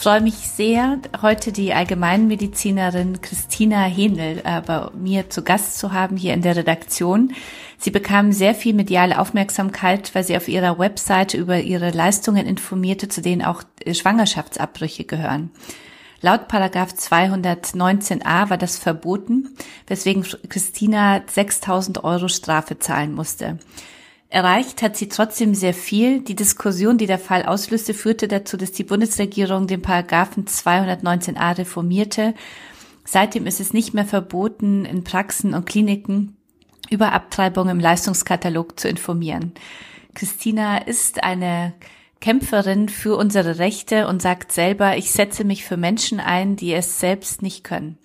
freue mich sehr, heute die Allgemeinmedizinerin Christina Hähnel äh, bei mir zu Gast zu haben hier in der Redaktion. Sie bekam sehr viel mediale Aufmerksamkeit, weil sie auf ihrer Webseite über ihre Leistungen informierte, zu denen auch äh, Schwangerschaftsabbrüche gehören. Laut Paragraph 219a war das verboten, weswegen Christina 6000 Euro Strafe zahlen musste. Erreicht hat sie trotzdem sehr viel. Die Diskussion, die der Fall auslöste, führte dazu, dass die Bundesregierung den Paragraphen 219a reformierte. Seitdem ist es nicht mehr verboten, in Praxen und Kliniken über Abtreibung im Leistungskatalog zu informieren. Christina ist eine Kämpferin für unsere Rechte und sagt selber, ich setze mich für Menschen ein, die es selbst nicht können.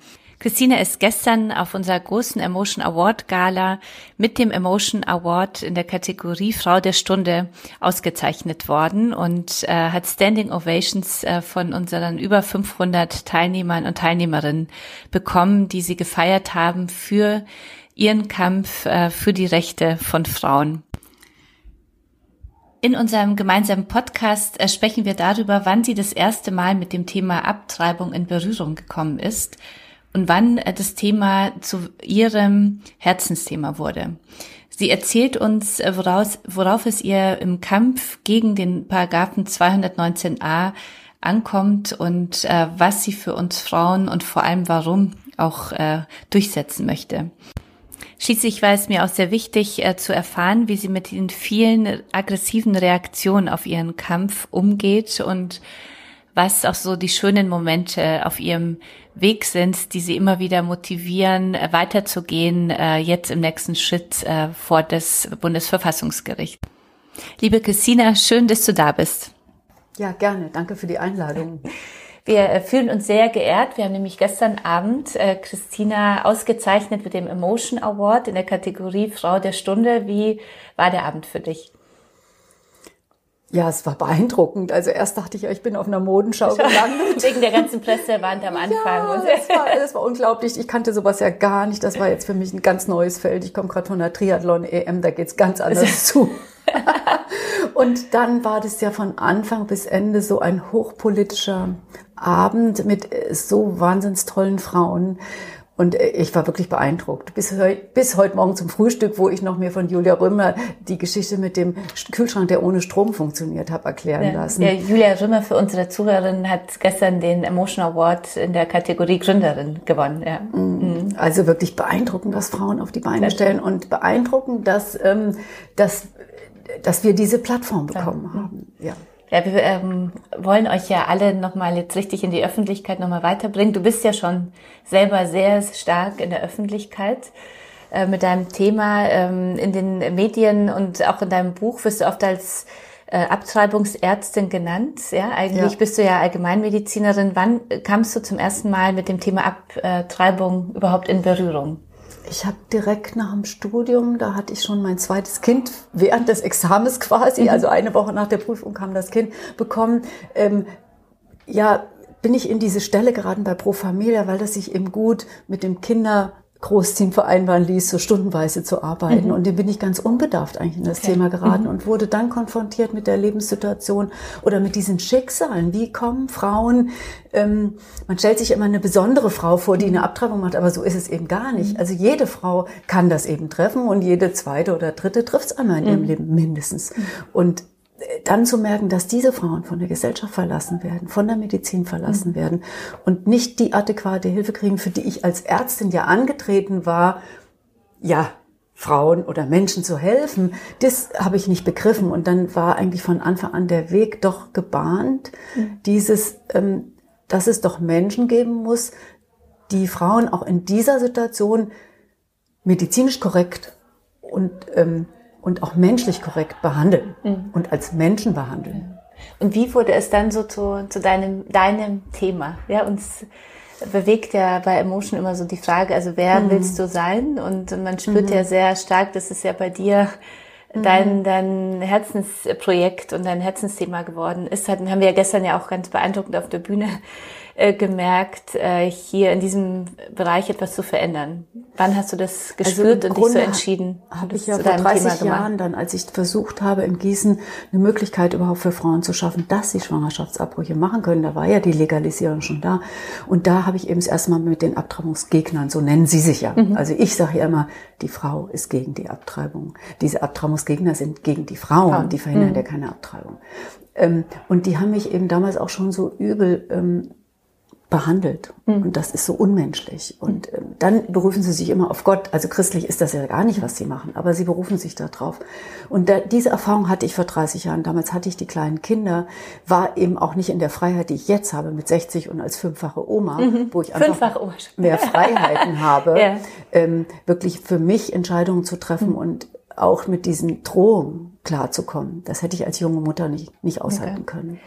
Christine ist gestern auf unserer großen Emotion Award Gala mit dem Emotion Award in der Kategorie Frau der Stunde ausgezeichnet worden und äh, hat Standing Ovations äh, von unseren über 500 Teilnehmern und Teilnehmerinnen bekommen, die sie gefeiert haben für ihren Kampf äh, für die Rechte von Frauen. In unserem gemeinsamen Podcast äh, sprechen wir darüber, wann sie das erste Mal mit dem Thema Abtreibung in Berührung gekommen ist und wann äh, das Thema zu ihrem Herzensthema wurde. Sie erzählt uns, äh, woraus, worauf es ihr im Kampf gegen den Paragraphen 219a ankommt und äh, was sie für uns Frauen und vor allem warum auch äh, durchsetzen möchte. Schließlich war es mir auch sehr wichtig äh, zu erfahren, wie sie mit den vielen aggressiven Reaktionen auf ihren Kampf umgeht und was auch so die schönen Momente auf ihrem Weg sind, die sie immer wieder motivieren, äh, weiterzugehen, äh, jetzt im nächsten Schritt äh, vor das Bundesverfassungsgericht. Liebe Christina, schön, dass du da bist. Ja, gerne. Danke für die Einladung. Wir fühlen uns sehr geehrt. Wir haben nämlich gestern Abend äh, Christina ausgezeichnet mit dem Emotion Award in der Kategorie Frau der Stunde. Wie war der Abend für dich? Ja, es war beeindruckend. Also erst dachte ich, ich bin auf einer Modenschau gelandet. Wegen der ganzen Pressewand am Anfang. Ja, das war, das war unglaublich. Ich kannte sowas ja gar nicht. Das war jetzt für mich ein ganz neues Feld. Ich komme gerade von der Triathlon-EM, da geht's ganz anders zu. Und dann war das ja von Anfang bis Ende so ein hochpolitischer Abend mit so wahnsinns tollen Frauen. Und äh, ich war wirklich beeindruckt. Bis, bis heute Morgen zum Frühstück, wo ich noch mir von Julia Römer die Geschichte mit dem Kühlschrank, der ohne Strom funktioniert, habe erklären ja, lassen. Ja, Julia Römer für unsere Zuhörerinnen hat gestern den Emotion Award in der Kategorie Gründerin gewonnen. Ja. Mhm. mhm. Also wirklich beeindruckend, was Frauen auf die Beine stellen und beeindruckend, dass, ähm, dass, dass wir diese Plattform bekommen ja. haben. Ja. Ja, wir ähm, wollen euch ja alle nochmal jetzt richtig in die Öffentlichkeit nochmal weiterbringen. Du bist ja schon selber sehr stark in der Öffentlichkeit äh, mit deinem Thema. Ähm, in den Medien und auch in deinem Buch wirst du oft als äh, Abtreibungsärztin genannt. Ja, eigentlich ja. bist du ja Allgemeinmedizinerin. Wann kamst du zum ersten Mal mit dem Thema Abtreibung überhaupt in Berührung? Ich habe direkt nach dem Studium, da hatte ich schon mein zweites Kind während des Examens quasi, mhm. also eine Woche nach der Prüfung kam das Kind bekommen. Ähm, ja, bin ich in diese Stelle geraten bei Pro Familia, weil das sich eben gut mit dem Kinder Großteam vereinbaren ließ, so stundenweise zu arbeiten. Mhm. Und dem bin ich ganz unbedarft eigentlich in das okay. Thema geraten mhm. und wurde dann konfrontiert mit der Lebenssituation oder mit diesen Schicksalen. Wie kommen Frauen, ähm, man stellt sich immer eine besondere Frau vor, die eine Abtreibung macht, aber so ist es eben gar nicht. Mhm. Also jede Frau kann das eben treffen und jede zweite oder dritte trifft es einmal in ihrem mhm. Leben mindestens. Mhm. Und dann zu merken, dass diese Frauen von der Gesellschaft verlassen werden, von der Medizin verlassen mhm. werden und nicht die adäquate Hilfe kriegen, für die ich als Ärztin ja angetreten war, ja, Frauen oder Menschen zu helfen, das habe ich nicht begriffen. Und dann war eigentlich von Anfang an der Weg doch gebahnt, mhm. dieses, ähm, dass es doch Menschen geben muss, die Frauen auch in dieser Situation medizinisch korrekt und ähm, und auch menschlich korrekt behandeln mhm. und als Menschen behandeln. Und wie wurde es dann so zu, zu deinem, deinem Thema? Ja, uns bewegt ja bei Emotion immer so die Frage, also wer mhm. willst du sein? Und man spürt mhm. ja sehr stark, das ist ja bei dir dein, mhm. dein Herzensprojekt und dein Herzensthema geworden ist. Halt, haben wir ja gestern ja auch ganz beeindruckend auf der Bühne äh, gemerkt, äh, hier in diesem Bereich etwas zu verändern? Wann hast du das also gespürt also und dich so entschieden? Habe ich ja vor 30 Jahren dann, als ich versucht habe, in Gießen eine Möglichkeit überhaupt für Frauen zu schaffen, dass sie Schwangerschaftsabbrüche machen können. Da war ja die Legalisierung schon da. Und da habe ich eben das erste Mal mit den Abtreibungsgegnern, so nennen sie sich ja. Mhm. Also ich sage ja immer, die Frau ist gegen die Abtreibung. Diese Abtreibungsgegner sind gegen die Frauen, Frauen. die verhindern mhm. ja keine Abtreibung. Ähm, und die haben mich eben damals auch schon so übel ähm, behandelt. Mhm. Und das ist so unmenschlich. Und äh, dann berufen sie sich immer auf Gott. Also christlich ist das ja gar nicht, was sie machen, aber sie berufen sich darauf. Und da, diese Erfahrung hatte ich vor 30 Jahren. Damals hatte ich die kleinen Kinder, war eben auch nicht in der Freiheit, die ich jetzt habe mit 60 und als fünffache Oma, mhm. wo ich einfach mehr Freiheiten habe, ja. ähm, wirklich für mich Entscheidungen zu treffen mhm. und auch mit diesen Drohungen klarzukommen. Das hätte ich als junge Mutter nicht, nicht aushalten okay. können.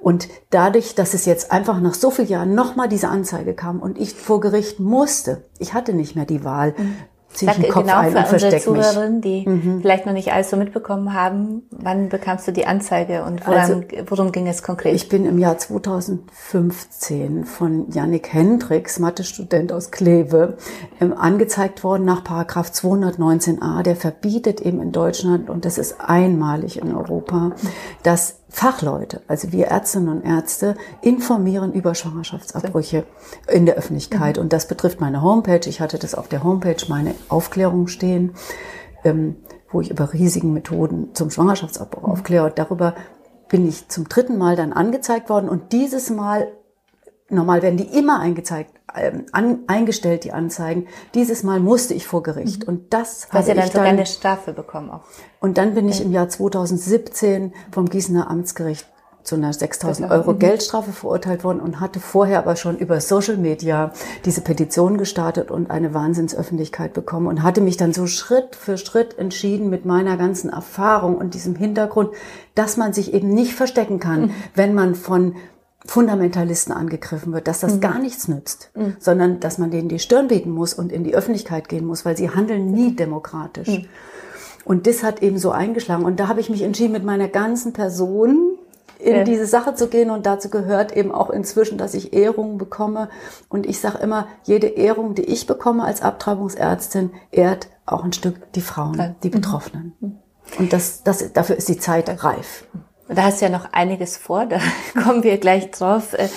Und dadurch, dass es jetzt einfach nach so vielen Jahren nochmal diese Anzeige kam und ich vor Gericht musste, ich hatte nicht mehr die Wahl, mhm den Kopf genau für unsere Zuhörerinnen, die mhm. vielleicht noch nicht alles so mitbekommen haben, wann bekamst du die Anzeige und woran, also, worum ging es konkret? Ich bin im Jahr 2015 von Yannick Hendricks, Mathe-Student aus Kleve, ähm, angezeigt worden nach Paragraph 219a, der verbietet eben in Deutschland, und das ist einmalig in Europa, dass Fachleute, also wir Ärztinnen und Ärzte, informieren über Schwangerschaftsabbrüche in der Öffentlichkeit. Mhm. Und das betrifft meine Homepage. Ich hatte das auf der Homepage, meine Aufklärung stehen, ähm, wo ich über riesigen Methoden zum Schwangerschaftsabbruch mhm. aufkläre. Und darüber bin ich zum dritten Mal dann angezeigt worden. Und dieses Mal, normal werden die immer eingezeigt, ähm, an, eingestellt, die Anzeigen. Dieses Mal musste ich vor Gericht. Mhm. Und das habe ja dann sogar eine Strafe bekommen auch. Und dann bin ich im Jahr 2017 vom Gießener Amtsgericht zu einer 6000 Euro mhm. Geldstrafe verurteilt worden und hatte vorher aber schon über Social Media diese Petition gestartet und eine Wahnsinnsöffentlichkeit bekommen und hatte mich dann so Schritt für Schritt entschieden mit meiner ganzen Erfahrung und diesem Hintergrund, dass man sich eben nicht verstecken kann, mhm. wenn man von Fundamentalisten angegriffen wird, dass das mhm. gar nichts nützt, mhm. sondern dass man denen die Stirn bieten muss und in die Öffentlichkeit gehen muss, weil sie handeln nie demokratisch. Mhm. Und das hat eben so eingeschlagen. Und da habe ich mich entschieden, mit meiner ganzen Person in ja. diese Sache zu gehen. Und dazu gehört eben auch inzwischen, dass ich Ehrungen bekomme. Und ich sage immer, jede Ehrung, die ich bekomme als Abtreibungsärztin, ehrt auch ein Stück die Frauen, die mhm. Betroffenen. Mhm. Und das, das, dafür ist die Zeit reif. Da hast du ja noch einiges vor, da kommen wir gleich drauf. Äh,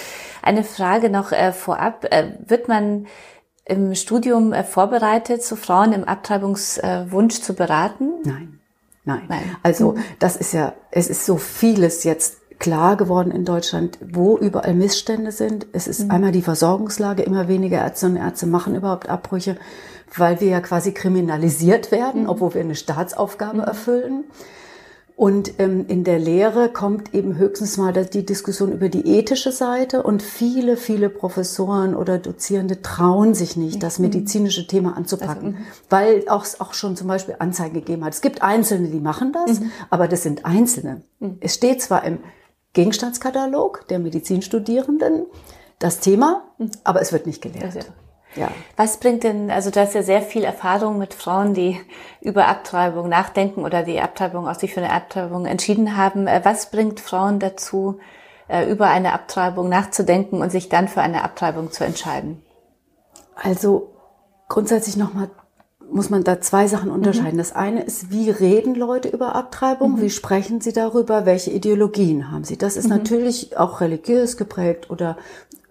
eine Frage noch äh, vorab. Äh, wird man im Studium vorbereitet, so Frauen im Abtreibungswunsch zu beraten? Nein. Nein. Nein. Also das ist ja, es ist so vieles jetzt klar geworden in Deutschland, wo überall Missstände sind. Es ist mhm. einmal die Versorgungslage, immer weniger Ärztinnen und Ärzte machen überhaupt Abbrüche, weil wir ja quasi kriminalisiert werden, mhm. obwohl wir eine Staatsaufgabe mhm. erfüllen. Und ähm, in der Lehre kommt eben höchstens mal die Diskussion über die ethische Seite und viele, viele Professoren oder Dozierende trauen sich nicht, das mhm. medizinische Thema anzupacken, also, mhm. weil auch, auch schon zum Beispiel Anzeigen gegeben hat. Es gibt Einzelne, die machen das, mhm. aber das sind Einzelne. Mhm. Es steht zwar im Gegenstandskatalog der Medizinstudierenden das Thema, mhm. aber es wird nicht gelehrt. Ja. Was bringt denn, also du hast ja sehr viel Erfahrung mit Frauen, die über Abtreibung nachdenken oder die Abtreibung auch sich für eine Abtreibung entschieden haben. Äh, was bringt Frauen dazu, äh, über eine Abtreibung nachzudenken und sich dann für eine Abtreibung zu entscheiden? Also grundsätzlich nochmal muss man da zwei Sachen unterscheiden. Mhm. Das eine ist, wie reden Leute über Abtreibung? Mhm. Wie sprechen sie darüber? Welche Ideologien haben sie? Das ist mhm. natürlich auch religiös geprägt oder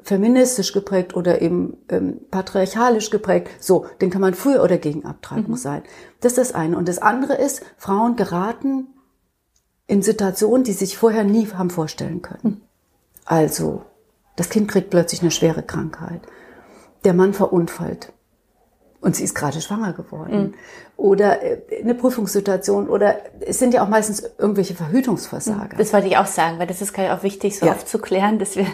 feministisch geprägt oder eben ähm, patriarchalisch geprägt. So, den kann man früher oder gegen Abtreibung mhm. sein. Das ist das eine. Und das andere ist, Frauen geraten in Situationen, die sich vorher nie haben vorstellen können. Mhm. Also, das Kind kriegt plötzlich eine schwere Krankheit. Der Mann verunfallt. Und sie ist gerade schwanger geworden. Mhm. Oder äh, eine Prüfungssituation oder es sind ja auch meistens irgendwelche Verhütungsversager. Das wollte ich auch sagen, weil das ist auch wichtig, so ja. aufzuklären, dass wir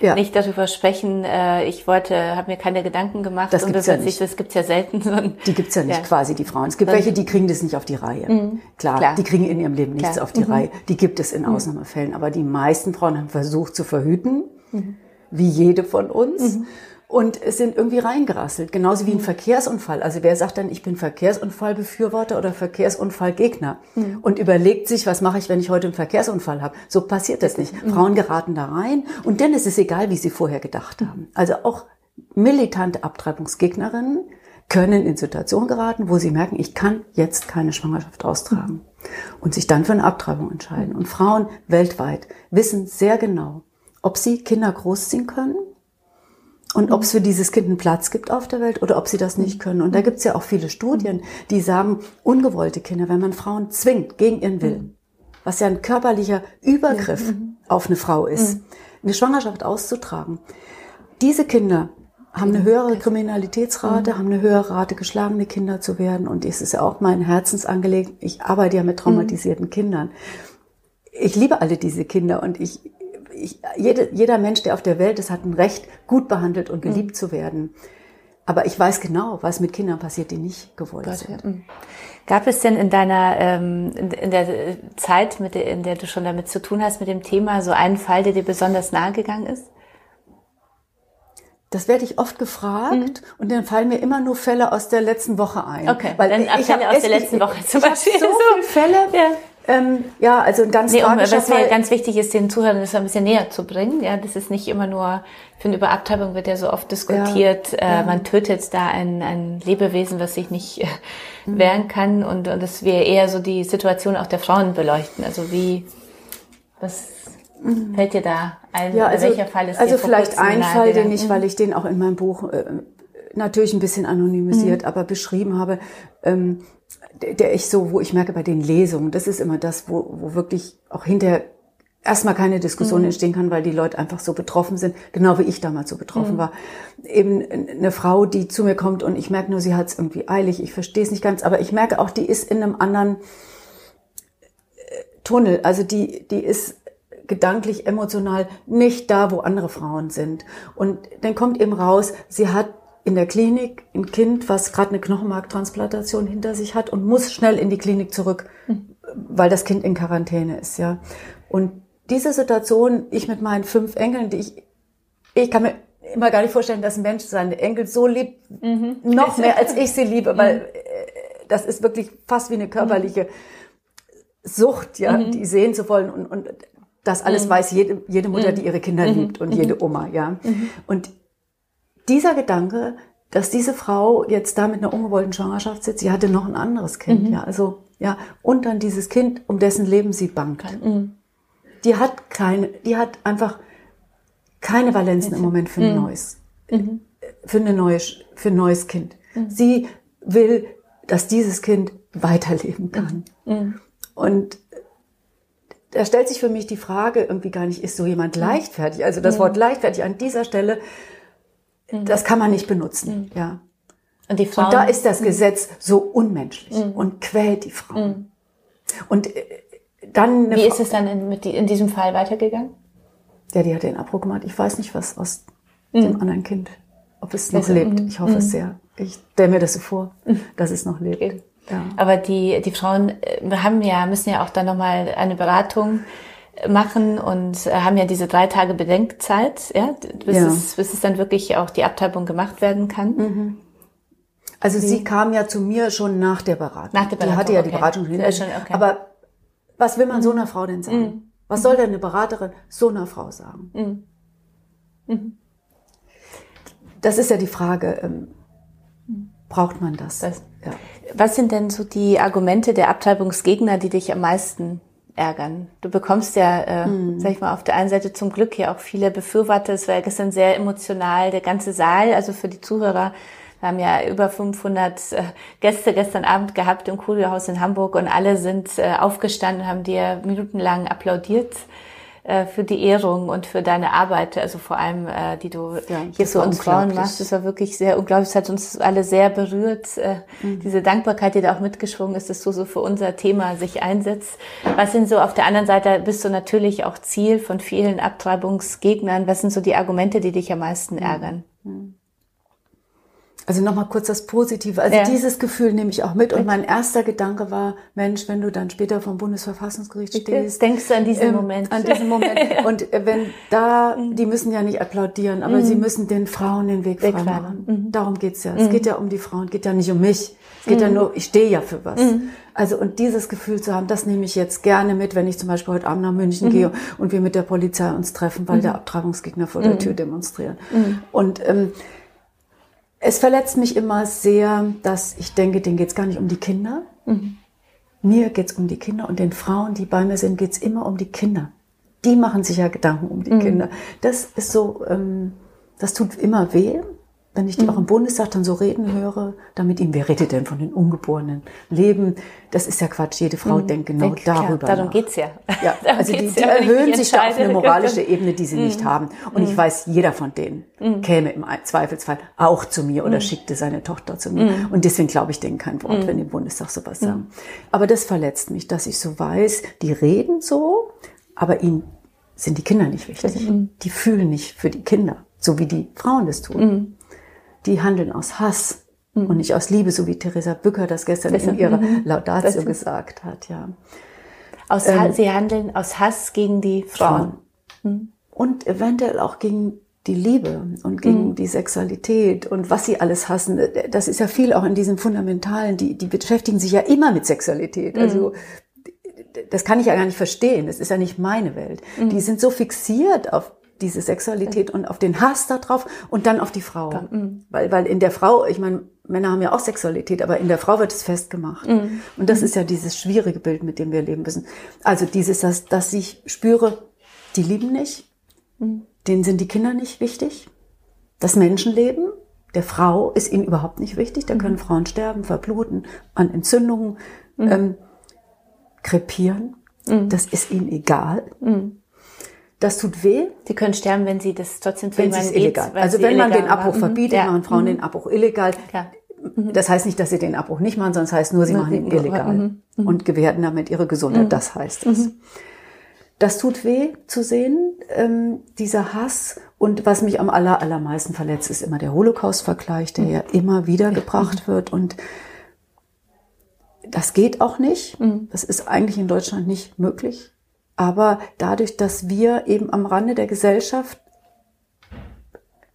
ja. nicht darüber sprechen. Äh, ich wollte, habe mir keine Gedanken gemacht. Das gibt's ja nicht. Das gibt's ja selten. Die gibt's ja nicht ja. quasi, die Frauen. Es gibt welche, die kriegen das nicht auf die Reihe. Mhm. Klar, Klar, die kriegen in ihrem Leben nichts Klar. auf die mhm. Reihe. Die gibt es in mhm. Ausnahmefällen. Aber die meisten Frauen haben versucht zu verhüten, mhm. wie jede von uns. Mhm und sind irgendwie reingerasselt. Genauso wie ein mhm. Verkehrsunfall. Also wer sagt dann, ich bin Verkehrsunfallbefürworter oder Verkehrsunfallgegner mhm. und überlegt sich, was mache ich, wenn ich heute einen Verkehrsunfall habe. So passiert das nicht. Mhm. Frauen geraten da rein und dann ist es egal, wie sie vorher gedacht haben. Also auch militante Abtreibungsgegnerinnen können in Situationen geraten, wo sie merken, ich kann jetzt keine Schwangerschaft austragen und sich dann für eine Abtreibung entscheiden. Und Frauen weltweit wissen sehr genau, ob sie Kinder großziehen können und ob es für dieses Kind einen Platz gibt auf der Welt oder ob sie das nicht können. Und da gibt es ja auch viele Studien, die sagen, ungewollte Kinder, wenn man Frauen zwingt gegen ihren Willen, was ja ein körperlicher Übergriff auf eine Frau ist, eine Schwangerschaft auszutragen. Diese Kinder haben eine höhere Kriminalitätsrate, haben eine höhere Rate, geschlagene Kinder zu werden. Und es ist ja auch mein Herzensangelegenheit. Ich arbeite ja mit traumatisierten Kindern. Ich liebe alle diese Kinder und ich, ich, jede, jeder Mensch, der auf der Welt ist, hat ein Recht, gut behandelt und geliebt mhm. zu werden. Aber ich weiß genau, was mit Kindern passiert, die nicht gewollt Gott, sind. Mhm. Gab es denn in deiner, ähm, in, in der Zeit, mit der, in der du schon damit zu tun hast, mit dem Thema, so einen Fall, der dir besonders nahe gegangen ist? Das werde ich oft gefragt mhm. und dann fallen mir immer nur Fälle aus der letzten Woche ein. Okay, weil dann ich Fälle aus der letzten Woche zum Beispiel. so viele Fälle, ja. Ähm, ja, also ein ganz nee, um, Was mir ganz wichtig ist, den Zuhörern das ein bisschen näher zu bringen. Ja, das ist nicht immer nur, ich finde, über Abtreibung wird ja so oft diskutiert, ja, äh, ja. man tötet da ein, ein Lebewesen, was sich nicht äh, mhm. wehren kann und, und dass wir eher so die Situation auch der Frauen beleuchten. Also wie, was mhm. fällt dir da ein? Ja, also, welcher Fall ist Also vielleicht ein Fall, den ich, weil ich den auch in meinem Buch äh, natürlich ein bisschen anonymisiert, mhm. aber beschrieben habe, ähm, der ich so, wo ich merke bei den Lesungen, das ist immer das, wo, wo wirklich auch hinterher erstmal keine Diskussion mhm. entstehen kann, weil die Leute einfach so betroffen sind, genau wie ich damals so betroffen mhm. war. Eben eine Frau, die zu mir kommt und ich merke nur, sie hat es irgendwie eilig, ich verstehe es nicht ganz, aber ich merke auch, die ist in einem anderen äh, Tunnel, also die, die ist gedanklich, emotional nicht da, wo andere Frauen sind. Und dann kommt eben raus, sie hat in der Klinik ein Kind, was gerade eine Knochenmarktransplantation hinter sich hat und muss schnell in die Klinik zurück, mhm. weil das Kind in Quarantäne ist, ja. Und diese Situation, ich mit meinen fünf Enkeln, die ich, ich kann mir immer gar nicht vorstellen, dass ein Mensch seine Enkel so liebt, mhm. noch mehr als ich sie liebe, weil mhm. Äh, das ist wirklich fast wie eine körperliche Sucht, ja, mhm. die sehen zu wollen und, und das alles mhm. weiß jede, jede Mutter, die ihre Kinder liebt und jede Oma, ja. Und dieser Gedanke, dass diese Frau jetzt da mit einer ungewollten Schwangerschaft sitzt, sie hatte noch ein anderes Kind, mhm. ja, also, ja, und dann dieses Kind, um dessen Leben sie bangt. Mhm. Die hat keine, die hat einfach keine Valenzen im Moment für ein mhm. neues, mhm. für eine neue, für ein neues Kind. Mhm. Sie will, dass dieses Kind weiterleben kann. Mhm. Und da stellt sich für mich die Frage irgendwie gar nicht, ist so jemand leichtfertig? Also das Wort leichtfertig an dieser Stelle Mhm. Das kann man nicht benutzen, mhm. ja. Und, die Frauen, und da ist das mhm. Gesetz so unmenschlich mhm. und quält die Frauen. Und äh, dann. Wie ist es dann in, mit die, in diesem Fall weitergegangen? Ja, die hat den Abbruch gemacht. Ich weiß nicht, was aus dem anderen Kind, ob es noch also, lebt. Ich hoffe es sehr. Ich stelle mir das so vor, dass es noch lebt. Okay. Ja. Aber die, die Frauen äh, haben ja, müssen ja auch dann nochmal eine Beratung machen und äh, haben ja diese drei Tage Bedenkzeit, ja, bis, ja. Es, bis es dann wirklich auch die Abtreibung gemacht werden kann. Mhm. Also Wie? sie kam ja zu mir schon nach der Beratung. Nach der Beratung. Die hatte ja okay. die Beratung schon, schon okay. Aber was will man mhm. so einer Frau denn sagen? Mhm. Was soll denn eine Beraterin so einer Frau sagen? Mhm. Mhm. Das ist ja die Frage. Ähm, braucht man das? das ja. Was sind denn so die Argumente der Abtreibungsgegner, die dich am meisten ärgern. Du bekommst ja, äh, mhm. sag ich mal, auf der einen Seite zum Glück hier auch viele Befürworter. Es war gestern sehr emotional, der ganze Saal, also für die Zuhörer. Wir haben ja über 500 äh, Gäste gestern Abend gehabt im Kuriohaus in Hamburg und alle sind äh, aufgestanden, haben dir minutenlang applaudiert. Äh, für die Ehrung und für deine Arbeit, also vor allem, äh, die du ja, hier für uns Frauen machst. Das war wirklich sehr unglaublich. Es hat uns alle sehr berührt. Äh, mhm. Diese Dankbarkeit, die da auch mitgeschwungen ist, dass du so für unser Thema sich einsetzt. Was sind so auf der anderen Seite, bist du natürlich auch Ziel von vielen Abtreibungsgegnern. Was sind so die Argumente, die dich am meisten mhm. ärgern? Mhm. Also nochmal kurz das Positive. Also ja. dieses Gefühl nehme ich auch mit. Und mein erster Gedanke war, Mensch, wenn du dann später vom Bundesverfassungsgericht stehst. Denkst du an diesen ähm, Moment? An diesen Moment. Und äh, wenn da, mhm. die müssen ja nicht applaudieren, aber mhm. sie müssen den Frauen den Weg frei machen. Mhm. Darum geht's ja. Mhm. Es geht ja um die Frauen, geht ja nicht um mich. Es geht ja mhm. nur, ich stehe ja für was. Mhm. Also und dieses Gefühl zu haben, das nehme ich jetzt gerne mit, wenn ich zum Beispiel heute Abend nach München gehe und wir mit der Polizei uns treffen, weil der Abtreibungsgegner vor der Tür demonstrieren. Und ähm, es verletzt mich immer sehr, dass ich denke, denen geht es gar nicht um die Kinder. Mhm. Mir geht es um die Kinder und den Frauen, die bei mir sind, geht es immer um die Kinder. Die machen sich ja Gedanken um die mhm. Kinder. Das ist so, ähm, das tut immer weh wenn ich die mhm. auch im Bundestag dann so reden höre, damit ihm, wer redet denn von den ungeborenen Leben? Das ist ja Quatsch. Jede Frau mhm. denkt genau Denk, darüber. Klar, darum nach. geht's ja. ja also die, die ja, erhöhen sich da auf eine moralische Ebene, die sie mhm. nicht haben. Und ich mhm. weiß, jeder von denen mhm. käme im Zweifelsfall auch zu mir oder mhm. schickte seine Tochter zu mir. Und deswegen glaube ich denen kein Wort, wenn die im Bundestag sowas sagen. Aber das verletzt mich, dass ich so weiß, die reden so, aber ihnen sind die Kinder nicht wichtig. Die fühlen nicht für die Kinder, so wie die Frauen das tun die handeln aus Hass mhm. und nicht aus Liebe, so wie Theresa Bücker das gestern das in ihrer mhm. Laudatio gesagt hat, ja. Aus, ähm, sie handeln aus Hass gegen die Frauen. Frauen. Mhm. Und eventuell auch gegen die Liebe und gegen mhm. die Sexualität und was sie alles hassen. Das ist ja viel auch in diesen Fundamentalen, die, die beschäftigen sich ja immer mit Sexualität. Also mhm. das kann ich ja gar nicht verstehen. Das ist ja nicht meine Welt. Mhm. Die sind so fixiert auf diese Sexualität und auf den Hass darauf und dann auf die Frau. Mhm. Weil, weil in der Frau, ich meine, Männer haben ja auch Sexualität, aber in der Frau wird es festgemacht. Mhm. Und das mhm. ist ja dieses schwierige Bild, mit dem wir leben müssen. Also dieses, dass, dass ich spüre, die lieben nicht, mhm. denen sind die Kinder nicht wichtig, das Menschenleben der Frau ist ihnen überhaupt nicht wichtig. Da mhm. können Frauen sterben, verbluten, an Entzündungen, mhm. ähm, krepieren. Das ist ihnen egal. Das tut weh. Sie können sterben, wenn Sie das trotzdem tun. Wenn es illegal. Also wenn man den Abbruch verbietet, ja. machen Frauen mhm. den Abbruch illegal. Klar. Mhm. Das heißt nicht, dass sie den Abbruch nicht machen, sondern es das heißt nur, sie machen ihn illegal mhm. mhm. und gewährten damit ihre Gesundheit. Mhm. Das heißt es. Mhm. Das tut weh zu sehen, ähm, dieser Hass. Und was mich am aller, allermeisten verletzt, ist immer der Holocaust-Vergleich, der ja immer wieder gebracht wird. Und das geht auch nicht. Das ist eigentlich in Deutschland nicht möglich. Aber dadurch, dass wir eben am Rande der Gesellschaft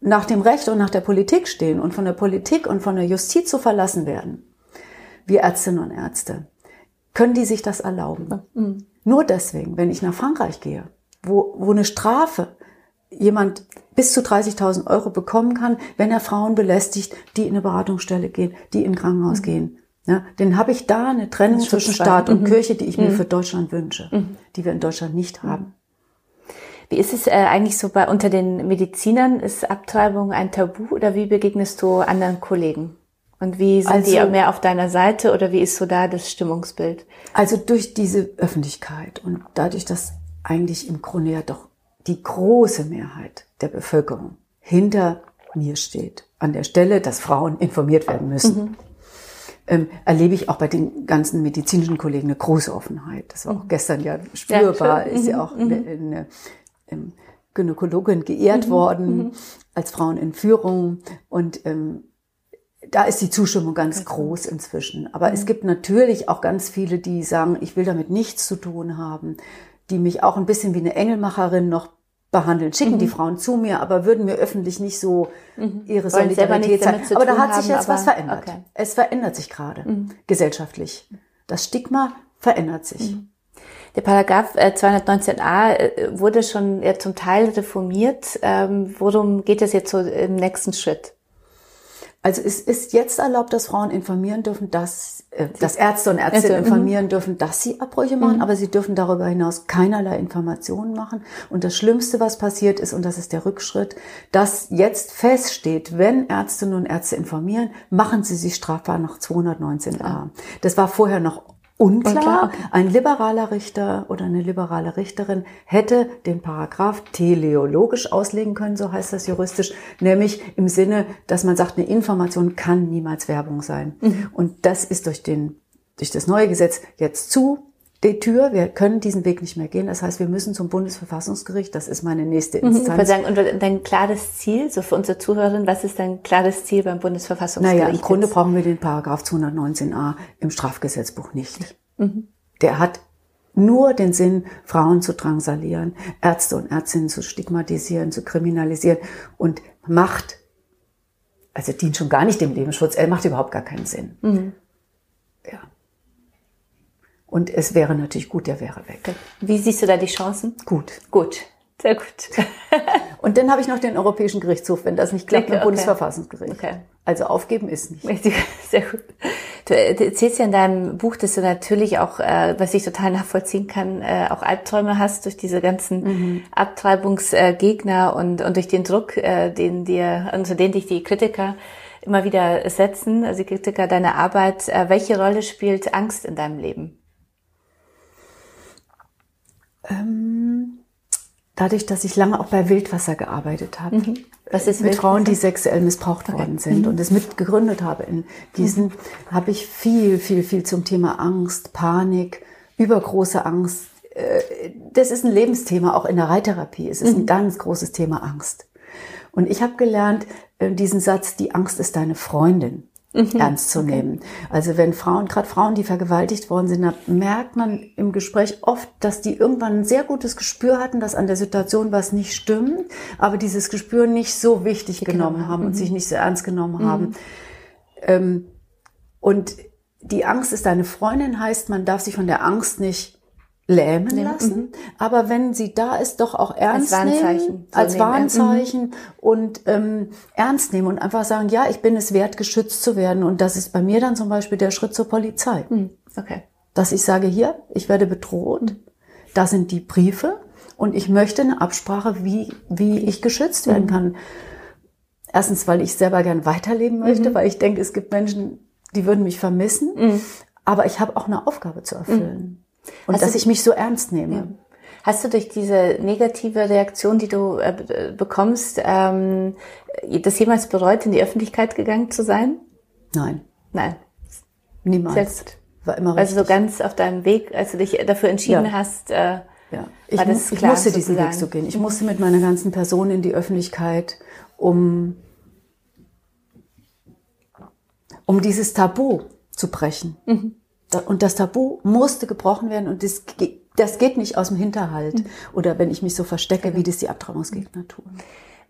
nach dem Recht und nach der Politik stehen und von der Politik und von der Justiz so verlassen werden, wir Ärztinnen und Ärzte, können die sich das erlauben. Mhm. Nur deswegen, wenn ich nach Frankreich gehe, wo, wo eine Strafe jemand bis zu 30.000 Euro bekommen kann, wenn er Frauen belästigt, die in eine Beratungsstelle gehen, die in ein Krankenhaus mhm. gehen, ja, den habe ich da eine Trennung zwischen Staat und mhm. Kirche, die ich mir mhm. für Deutschland wünsche, mhm. die wir in Deutschland nicht mhm. haben. Wie ist es äh, eigentlich so bei unter den Medizinern? Ist Abtreibung ein Tabu oder wie begegnest du anderen Kollegen? Und wie sind also, die mehr auf deiner Seite oder wie ist so da das Stimmungsbild? Also durch diese Öffentlichkeit und dadurch, dass eigentlich im Grunde ja doch die große Mehrheit der Bevölkerung hinter mir steht, an der Stelle, dass Frauen informiert werden müssen. Mhm ähm, erlebe ich auch bei den ganzen medizinischen Kollegen eine große Offenheit. Das war auch mhm. gestern ja spürbar, ja, ist ja mhm. auch eine, eine, eine ähm, Gynäkologin geehrt mhm. worden mhm. als Frauen in Führung und ähm, da ist die Zustimmung ganz groß inzwischen. Aber mhm. es gibt natürlich auch ganz viele, die sagen, ich will damit nichts zu tun haben, die mich auch ein bisschen wie eine Engelmacherin noch behandeln, schicken mhm. die Frauen zu mir, aber würden mir öffentlich nicht so mhm. ihre Wollen Solidarität zeigen. Aber da hat sich haben, jetzt was verändert. Okay. Es verändert sich gerade mhm. gesellschaftlich. Das Stigma verändert sich. Mhm. Der Paragraph 219a äh, äh, wurde schon zum Teil reformiert. Ähm, worum geht es jetzt so im nächsten Schritt? Also es ist jetzt erlaubt, dass Frauen informieren dürfen, dass, äh, dass Ärzte und Ärztinnen Ärzte, informieren mhm. dürfen, dass sie Abbrüche machen, mhm. aber sie dürfen darüber hinaus keinerlei Informationen machen. Und das Schlimmste, was passiert ist, und das ist der Rückschritt, dass jetzt feststeht, wenn Ärztinnen und Ärzte informieren, machen sie sich strafbar nach 219a. Das war vorher noch Unklar. Unklar, okay. Ein liberaler Richter oder eine liberale Richterin hätte den Paragraph teleologisch auslegen können, so heißt das juristisch, nämlich im Sinne, dass man sagt, eine Information kann niemals Werbung sein. Und das ist durch den, durch das neue Gesetz jetzt zu die Tür. Wir können diesen Weg nicht mehr gehen. Das heißt, wir müssen zum Bundesverfassungsgericht. Das ist meine nächste Ich würde Instanz. sagen, und dein klares Ziel, so für unsere Zuhörerinnen, was ist dein klares Ziel beim Bundesverfassungsgericht? Naja, im Grunde jetzt? brauchen wir den Paragraph 219a im Strafgesetzbuch nicht. Mhm. Der hat nur den Sinn, Frauen zu drangsalieren, Ärzte und Ärztinnen zu stigmatisieren, zu kriminalisieren und macht, also dient schon gar nicht dem Lebensschutz, er macht überhaupt gar keinen Sinn. Mhm. Und es wäre natürlich gut, der wäre weg. Wie siehst du da die Chancen? Gut. Gut, sehr gut. Und dann habe ich noch den Europäischen Gerichtshof, wenn das nicht klappt, Okay, okay. Bundesverfassungsgericht. Okay. Also aufgeben ist nicht. Sehr gut. Du äh, erzählst ja in deinem Buch, dass du natürlich auch, äh, was ich total nachvollziehen kann, äh, auch Albträume hast durch diese ganzen Mhm. Abtreibungsgegner und, und durch den Druck, äh, den dir, unter den dich die Kritiker immer wieder setzen, also die Kritiker deiner Arbeit. Äh, welche Rolle spielt Angst in deinem Leben? Dadurch, dass ich lange auch bei Wildwasser gearbeitet habe. Was ist mit Wildwasser? Frauen, die sexuell missbraucht worden sind und es mitgegründet habe in Gießen, habe ich viel, viel, viel zum Thema Angst, Panik, übergroße Angst. Äh, Das ist ein Lebensthema, auch in der Reittherapie. Es ist ein ganz großes Thema Angst. Und ich habe gelernt, äh, diesen Satz, die Angst ist deine Freundin. Ernst zu nehmen. Also wenn Frauen, gerade Frauen, die vergewaltigt worden sind, merkt man im Gespräch oft, dass die irgendwann ein sehr gutes Gespür hatten, dass an der Situation was nicht stimmt, aber dieses Gespür nicht so wichtig genommen haben und sich nicht so ernst genommen haben. Ähm, und die Angst ist deine Freundin, heißt, man darf sich von der Angst nicht lähmen lassen. Aber wenn sie da ist, doch auch ernst Warnzeichen nehmen, als nehmen. Warnzeichen und ähm, ernst nehmen und einfach sagen, ja, ich bin es wert, geschützt zu werden. Und das ist bei mir dann zum Beispiel der Schritt zur Polizei. Hm, Okay. Dass ich sage, hier, ich werde bedroht, da sind die Briefe und ich möchte eine Absprache, wie, wie ich geschützt werden kann. Erstens, weil ich selber gern weiterleben möchte, weil ich denke, es gibt Menschen, die würden mich vermissen. Aber ich habe auch eine Aufgabe zu erfüllen. Und Hast dass du- ich mich so ernst nehme. Hast du durch diese negative Reaktion, die du äh, be- bekommst, ähm, das jemals bereut, in die Öffentlichkeit gegangen zu sein? Nein, Nein. niemals. Selbst. War immer Also so richtig. ganz auf deinem Weg, als du dich dafür entschieden Ja. hast, äh, Ja, ich, war mu- das ich musste diesen sozusagen. Weg so gehen. Ich musste mit meiner ganzen Person in die Öffentlichkeit, um, um dieses Tabu zu brechen. Mhm. Und das Tabu musste gebrochen werden und das, das geht nicht aus dem Hinterhalt Mhm. oder wenn ich mich so verstecke, wie das die Abtreibungsgegner tun.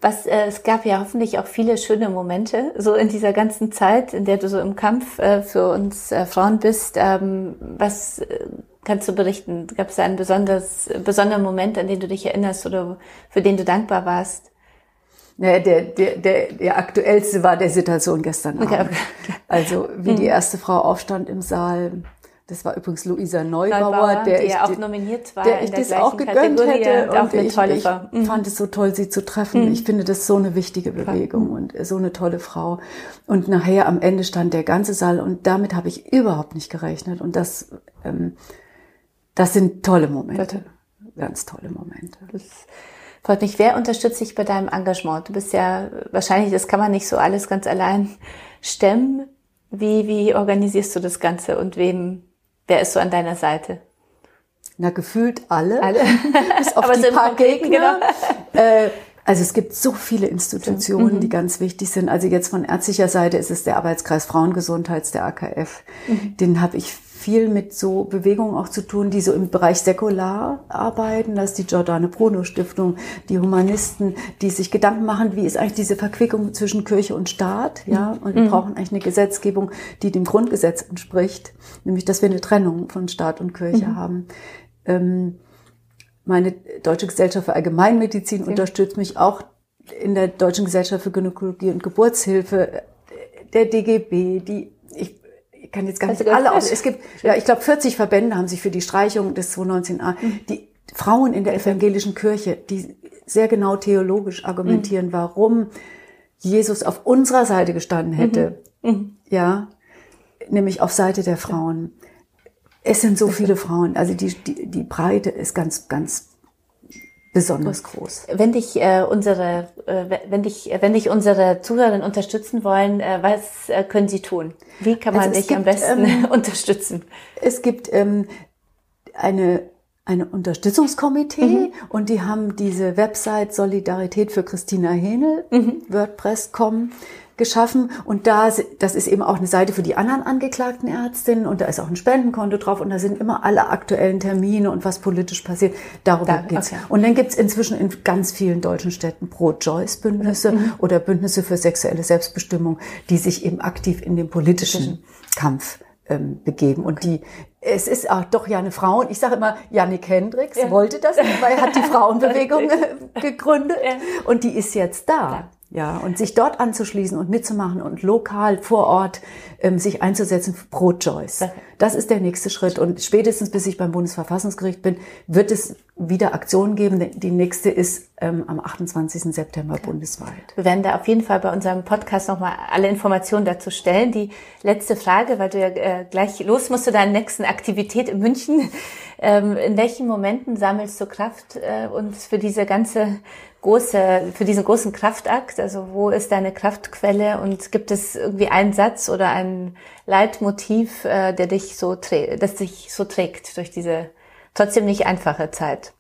Was, äh, es gab ja hoffentlich auch viele schöne Momente, so in dieser ganzen Zeit, in der du so im Kampf äh, für uns äh, Frauen bist. Ähm, was äh, kannst du berichten? Gab es da einen besonders, besonderen Moment, an den du dich erinnerst oder für den du dankbar warst? Naja, der, der, der, der aktuellste war der Situation gestern Abend. Okay, okay. Also wie die erste Frau aufstand im Saal. Das war übrigens Luisa Neubauer, Neubauer, der ich, auch nominiert war der in ich der das auch gegönnt Kategorie hätte. und Und ich, ich. Mhm. fand es so toll, sie zu treffen. Ich finde das so eine wichtige Bewegung und so eine tolle Frau. Und nachher am Ende stand der ganze Saal und damit habe ich überhaupt nicht gerechnet. Und das, ähm, das sind tolle Momente. Ganz tolle Momente. Das freut mich. Wer unterstützt dich bei deinem Engagement? Du bist ja wahrscheinlich, das kann man nicht so alles ganz allein stemmen. Wie, wie organisierst du das Ganze und wem, wer ist so an deiner Seite? Na, gefühlt alle. Alle. Bis auf Aber die so paar Gegner. Äh, also es gibt so viele Institutionen, die ganz wichtig sind. Also jetzt von ärztlicher Seite ist es der Arbeitskreis Frauengesundheit, der AKF. Den habe ich viel mit so Bewegungen auch zu tun, die so im Bereich säkular arbeiten. Das ist die Giordane Bruno Stiftung, die Humanisten, die sich Gedanken machen, wie ist eigentlich diese Verquickung zwischen Kirche und Staat, ja? Und wir brauchen eigentlich eine Gesetzgebung, die dem Grundgesetz entspricht, nämlich, dass wir eine Trennung von Staat und Kirche haben. Ähm, meine Deutsche Gesellschaft für Allgemeinmedizin unterstützt mich auch in der Deutschen Gesellschaft für Gynäkologie und Geburtshilfe, der DGB, die ich, ich kann jetzt gar nicht alle aus. Es gibt, ja, ich glaube, 40 Verbände haben sich für die Streichung des 219a, die Frauen in der evangelischen Kirche, die sehr genau theologisch argumentieren, warum Jesus auf unserer Seite gestanden hätte. Ja, nämlich auf Seite der Frauen. Es sind so viele Frauen. Also die, die, die Breite ist ganz, ganz besonders groß. Wenn dich äh, unsere, äh, wenn dich, wenn dich unsere Zuhörerinnen unterstützen wollen, äh, was äh, können sie tun? Wie kann man also dich gibt, am besten ähm, unterstützen? Es gibt ähm, eine eine Unterstützungskomitee mhm. und die haben diese Website Solidarität für Christina Henel, mhm. WordPress.com, geschaffen und da, das ist eben auch eine Seite für die anderen angeklagten Ärztinnen und da ist auch ein Spendenkonto drauf und da sind immer alle aktuellen Termine und was politisch passiert. Darüber da, geht's. Okay. Und dann gibt's inzwischen in ganz vielen deutschen Städten Pro-Choice-Bündnisse mhm. oder Bündnisse für sexuelle Selbstbestimmung, die sich eben aktiv in den politischen Kampf ähm, begeben und die es ist auch doch ja eine Frau und ich sage immer, Jannik Hendricks ja. wollte das, weil er hat die Frauenbewegung gegründet ja. und die ist jetzt da. Ja. Und sich dort anzuschließen und mitzumachen und lokal vor Ort ähm, sich einzusetzen pro Choice. Das ist der nächste Schritt. Und spätestens bis ich beim Bundesverfassungsgericht bin, wird es wieder Aktionen geben. Die nächste ist ähm, am 28. September okay. bundesweit. Wir werden da auf jeden Fall bei unserem Podcast nochmal alle Informationen dazu stellen. Die letzte Frage, weil du ja äh, gleich los musst zu deiner nächsten Aktivität in München. Ähm, in welchen Momenten sammelst du Kraft äh, und für diese ganze große, für diesen großen Kraftakt? Also wo ist deine Kraftquelle und gibt es irgendwie einen Satz oder ein Leitmotiv, äh, der dich so, das dich so trägt durch diese trotzdem nicht einfache Zeit?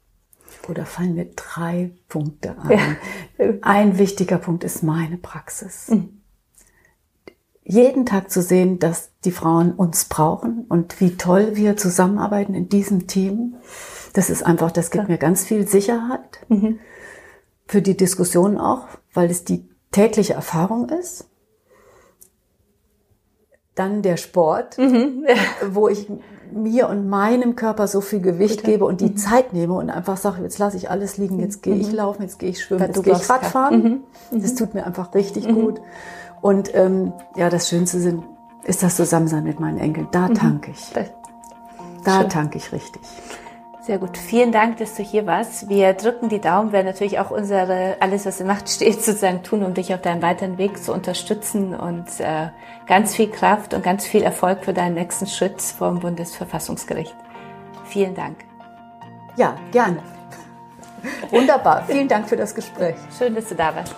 Oder fallen mir drei Punkte ein. Ja. Ein wichtiger Punkt ist meine Praxis. Mhm. Jeden Tag zu sehen, dass die Frauen uns brauchen und wie toll wir zusammenarbeiten in diesem Team. Das ist einfach, das gibt ja. mir ganz viel Sicherheit. Mhm für die Diskussion auch, weil es die tägliche Erfahrung ist. Dann der Sport, mhm. wo ich mir und meinem Körper so viel Gewicht Bitte. gebe und die mhm. Zeit nehme und einfach sage, jetzt lasse ich alles liegen, jetzt gehe ich mhm. laufen, jetzt gehe ich schwimmen, jetzt gehe ich Radfahren. Mhm. mhm. Das tut mir einfach richtig mhm. gut. Und ähm, ja, das Schönste sind, ist das Zusammensein mit meinen Enkeln. Da tanke ich. Da tanke ich richtig. Sehr gut. Vielen Dank, dass du hier warst. Wir drücken die Daumen, werden natürlich auch unsere, alles, was in Macht steht, sozusagen tun, um dich auf deinem weiteren Weg zu unterstützen und äh, ganz viel Kraft und ganz viel Erfolg für deinen nächsten Schritt vor dem Bundesverfassungsgericht. Vielen Dank. Ja, gerne. Wunderbar. Vielen Dank für das Gespräch. Schön, dass du da warst.